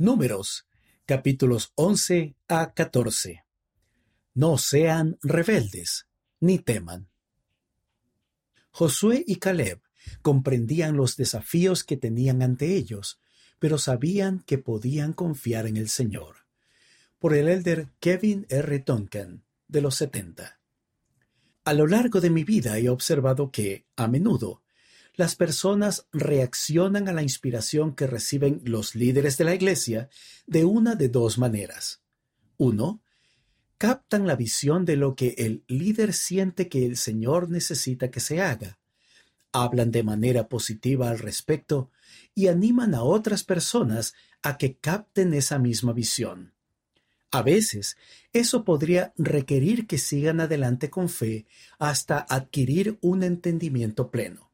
Números, capítulos 11 a 14. No sean rebeldes, ni teman. Josué y Caleb comprendían los desafíos que tenían ante ellos, pero sabían que podían confiar en el Señor. Por el elder Kevin R. Duncan, de los 70. A lo largo de mi vida he observado que, a menudo, las personas reaccionan a la inspiración que reciben los líderes de la Iglesia de una de dos maneras. Uno, captan la visión de lo que el líder siente que el Señor necesita que se haga, hablan de manera positiva al respecto y animan a otras personas a que capten esa misma visión. A veces, eso podría requerir que sigan adelante con fe hasta adquirir un entendimiento pleno.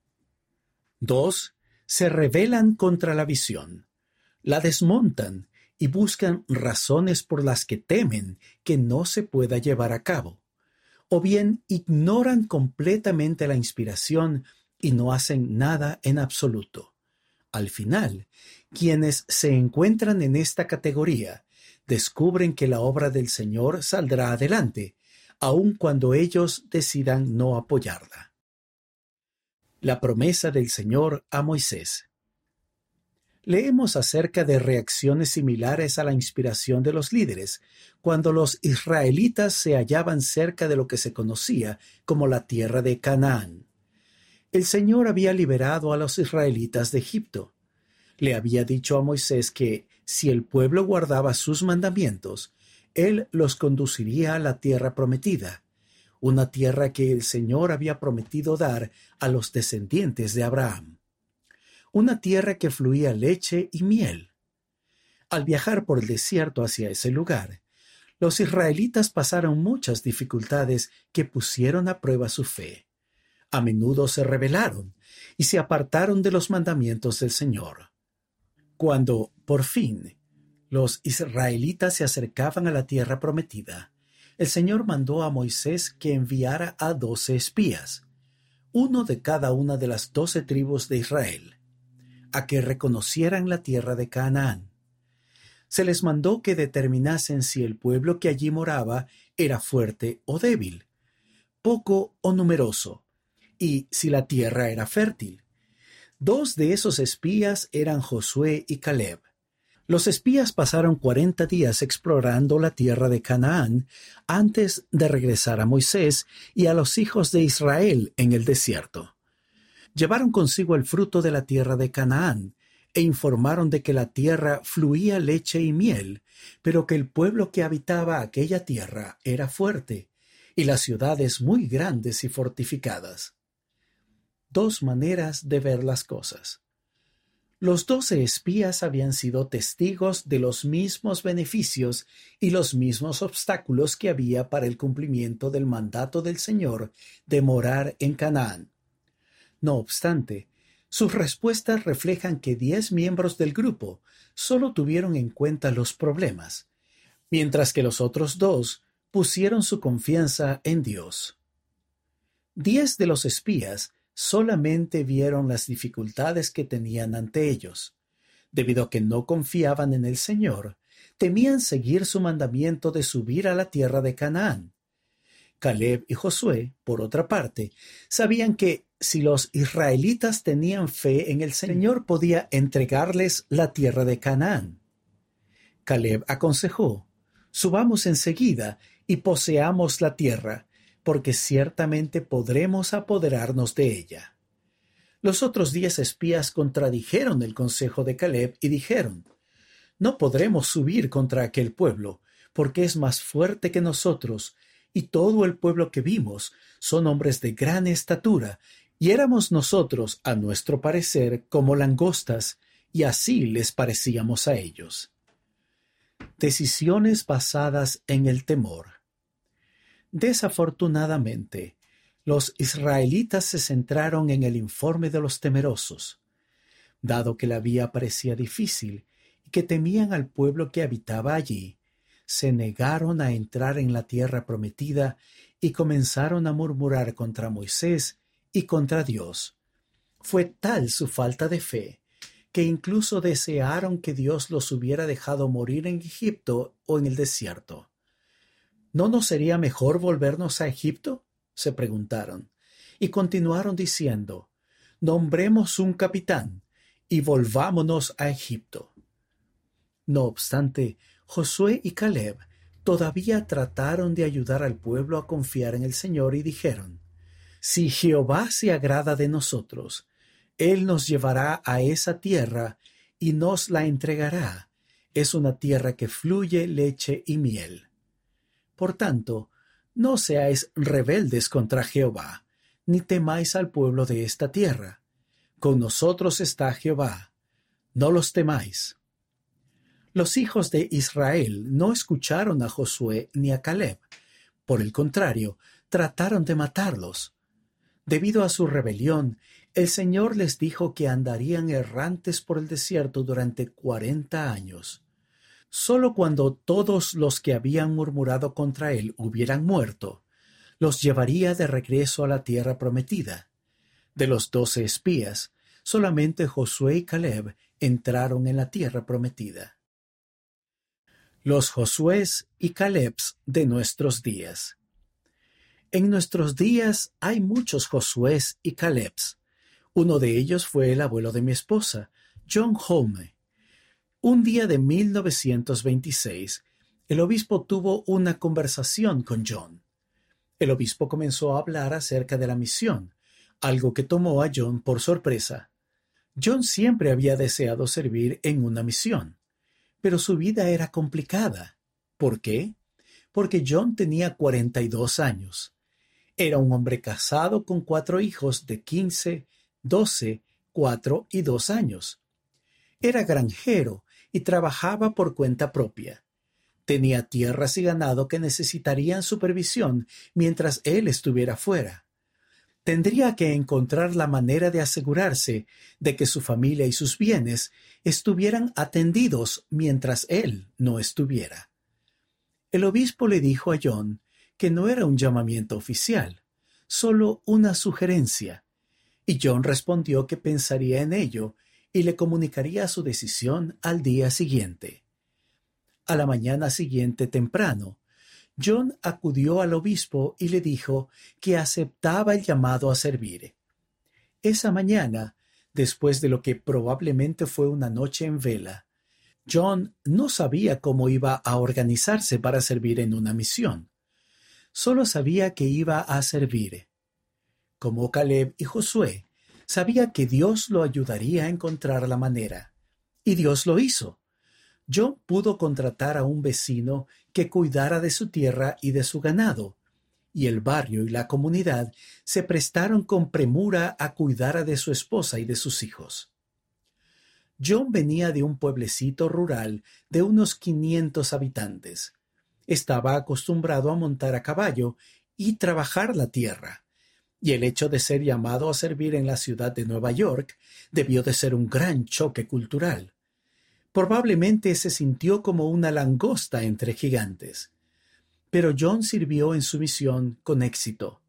Dos, se rebelan contra la visión, la desmontan y buscan razones por las que temen que no se pueda llevar a cabo, o bien ignoran completamente la inspiración y no hacen nada en absoluto. Al final, quienes se encuentran en esta categoría descubren que la obra del Señor saldrá adelante, aun cuando ellos decidan no apoyarla la promesa del Señor a Moisés. Leemos acerca de reacciones similares a la inspiración de los líderes, cuando los israelitas se hallaban cerca de lo que se conocía como la tierra de Canaán. El Señor había liberado a los israelitas de Egipto. Le había dicho a Moisés que, si el pueblo guardaba sus mandamientos, él los conduciría a la tierra prometida, una tierra que el Señor había prometido dar a los descendientes de Abraham, una tierra que fluía leche y miel. Al viajar por el desierto hacia ese lugar, los israelitas pasaron muchas dificultades que pusieron a prueba su fe. A menudo se rebelaron y se apartaron de los mandamientos del Señor. Cuando, por fin, los israelitas se acercaban a la tierra prometida, el Señor mandó a Moisés que enviara a doce espías, uno de cada una de las doce tribus de Israel, a que reconocieran la tierra de Canaán. Se les mandó que determinasen si el pueblo que allí moraba era fuerte o débil, poco o numeroso, y si la tierra era fértil. Dos de esos espías eran Josué y Caleb. Los espías pasaron cuarenta días explorando la tierra de Canaán antes de regresar a Moisés y a los hijos de Israel en el desierto. Llevaron consigo el fruto de la tierra de Canaán e informaron de que la tierra fluía leche y miel, pero que el pueblo que habitaba aquella tierra era fuerte y las ciudades muy grandes y fortificadas. Dos maneras de ver las cosas. Los doce espías habían sido testigos de los mismos beneficios y los mismos obstáculos que había para el cumplimiento del mandato del Señor de morar en Canaán. No obstante, sus respuestas reflejan que diez miembros del grupo solo tuvieron en cuenta los problemas, mientras que los otros dos pusieron su confianza en Dios. Diez de los espías solamente vieron las dificultades que tenían ante ellos. Debido a que no confiaban en el Señor, temían seguir su mandamiento de subir a la tierra de Canaán. Caleb y Josué, por otra parte, sabían que si los israelitas tenían fe en el Señor podía entregarles la tierra de Canaán. Caleb aconsejó, subamos enseguida y poseamos la tierra, porque ciertamente podremos apoderarnos de ella. Los otros diez espías contradijeron el consejo de Caleb y dijeron, No podremos subir contra aquel pueblo, porque es más fuerte que nosotros, y todo el pueblo que vimos son hombres de gran estatura, y éramos nosotros, a nuestro parecer, como langostas, y así les parecíamos a ellos. Decisiones basadas en el temor. Desafortunadamente, los israelitas se centraron en el informe de los temerosos, dado que la vía parecía difícil y que temían al pueblo que habitaba allí, se negaron a entrar en la tierra prometida y comenzaron a murmurar contra Moisés y contra Dios. Fue tal su falta de fe que incluso desearon que Dios los hubiera dejado morir en Egipto o en el desierto. ¿No nos sería mejor volvernos a Egipto? se preguntaron, y continuaron diciendo, Nombremos un capitán y volvámonos a Egipto. No obstante, Josué y Caleb todavía trataron de ayudar al pueblo a confiar en el Señor y dijeron, Si Jehová se agrada de nosotros, Él nos llevará a esa tierra y nos la entregará. Es una tierra que fluye leche y miel. Por tanto, no seáis rebeldes contra Jehová, ni temáis al pueblo de esta tierra. Con nosotros está Jehová. No los temáis. Los hijos de Israel no escucharon a Josué ni a Caleb. Por el contrario, trataron de matarlos. Debido a su rebelión, el Señor les dijo que andarían errantes por el desierto durante cuarenta años. Sólo cuando todos los que habían murmurado contra él hubieran muerto, los llevaría de regreso a la tierra prometida. De los doce espías, solamente Josué y Caleb entraron en la tierra prometida. Los Josués y Calebs de nuestros días. En nuestros días hay muchos Josués y Calebs. Uno de ellos fue el abuelo de mi esposa, John Home, un día de 1926, el obispo tuvo una conversación con John. El obispo comenzó a hablar acerca de la misión, algo que tomó a John por sorpresa. John siempre había deseado servir en una misión, pero su vida era complicada. ¿Por qué? Porque John tenía 42 años. Era un hombre casado con cuatro hijos de 15, 12, 4 y 2 años. Era granjero y trabajaba por cuenta propia. Tenía tierras y ganado que necesitarían supervisión mientras él estuviera fuera. Tendría que encontrar la manera de asegurarse de que su familia y sus bienes estuvieran atendidos mientras él no estuviera. El obispo le dijo a John que no era un llamamiento oficial, solo una sugerencia, y John respondió que pensaría en ello y le comunicaría su decisión al día siguiente. A la mañana siguiente temprano, John acudió al obispo y le dijo que aceptaba el llamado a servir. Esa mañana, después de lo que probablemente fue una noche en vela, John no sabía cómo iba a organizarse para servir en una misión. Solo sabía que iba a servir. Como Caleb y Josué, Sabía que Dios lo ayudaría a encontrar la manera. Y Dios lo hizo. John pudo contratar a un vecino que cuidara de su tierra y de su ganado, y el barrio y la comunidad se prestaron con premura a cuidar de su esposa y de sus hijos. John venía de un pueblecito rural de unos quinientos habitantes. Estaba acostumbrado a montar a caballo y trabajar la tierra y el hecho de ser llamado a servir en la ciudad de Nueva York debió de ser un gran choque cultural. Probablemente se sintió como una langosta entre gigantes. Pero John sirvió en su misión con éxito.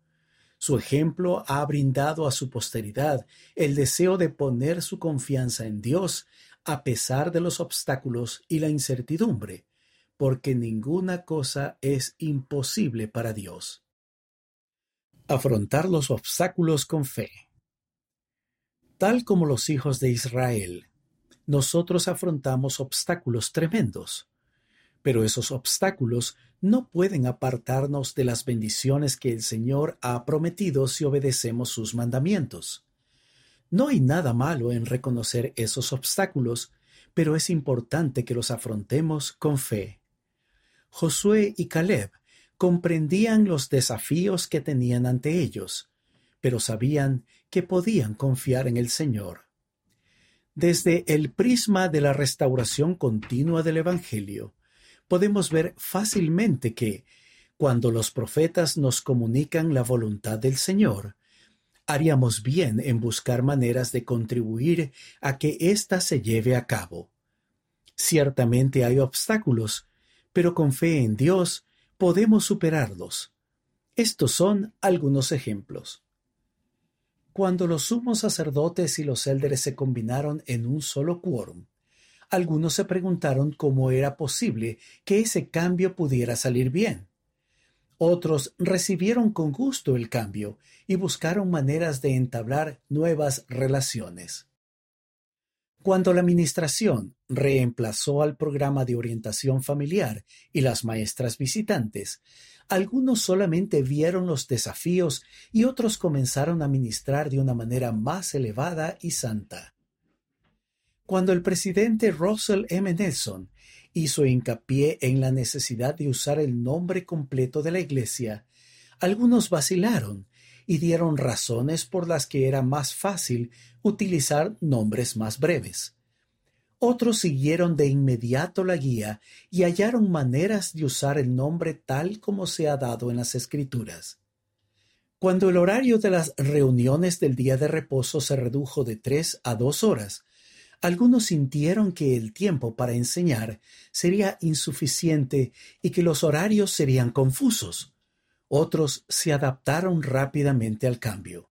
Su ejemplo ha brindado a su posteridad el deseo de poner su confianza en Dios a pesar de los obstáculos y la incertidumbre, porque ninguna cosa es imposible para Dios. Afrontar los obstáculos con fe. Tal como los hijos de Israel, nosotros afrontamos obstáculos tremendos, pero esos obstáculos no pueden apartarnos de las bendiciones que el Señor ha prometido si obedecemos sus mandamientos. No hay nada malo en reconocer esos obstáculos, pero es importante que los afrontemos con fe. Josué y Caleb comprendían los desafíos que tenían ante ellos, pero sabían que podían confiar en el Señor. Desde el prisma de la restauración continua del Evangelio, podemos ver fácilmente que, cuando los profetas nos comunican la voluntad del Señor, haríamos bien en buscar maneras de contribuir a que ésta se lleve a cabo. Ciertamente hay obstáculos, pero con fe en Dios podemos superarlos. Estos son algunos ejemplos. Cuando los sumos sacerdotes y los élderes se combinaron en un solo quórum, algunos se preguntaron cómo era posible que ese cambio pudiera salir bien. Otros recibieron con gusto el cambio y buscaron maneras de entablar nuevas relaciones. Cuando la Administración reemplazó al programa de orientación familiar y las maestras visitantes, algunos solamente vieron los desafíos y otros comenzaron a ministrar de una manera más elevada y santa. Cuando el presidente Russell M. Nelson hizo hincapié en la necesidad de usar el nombre completo de la Iglesia, algunos vacilaron y dieron razones por las que era más fácil utilizar nombres más breves. Otros siguieron de inmediato la guía y hallaron maneras de usar el nombre tal como se ha dado en las Escrituras. Cuando el horario de las reuniones del día de reposo se redujo de tres a dos horas, algunos sintieron que el tiempo para enseñar sería insuficiente y que los horarios serían confusos. Otros se adaptaron rápidamente al cambio.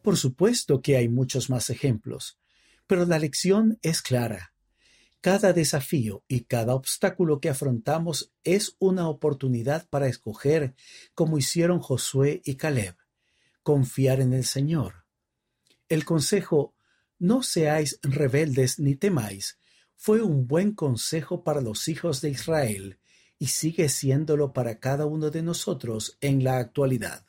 Por supuesto que hay muchos más ejemplos, pero la lección es clara. Cada desafío y cada obstáculo que afrontamos es una oportunidad para escoger, como hicieron Josué y Caleb, confiar en el Señor. El consejo no seáis rebeldes ni temáis fue un buen consejo para los hijos de Israel y sigue siéndolo para cada uno de nosotros en la actualidad.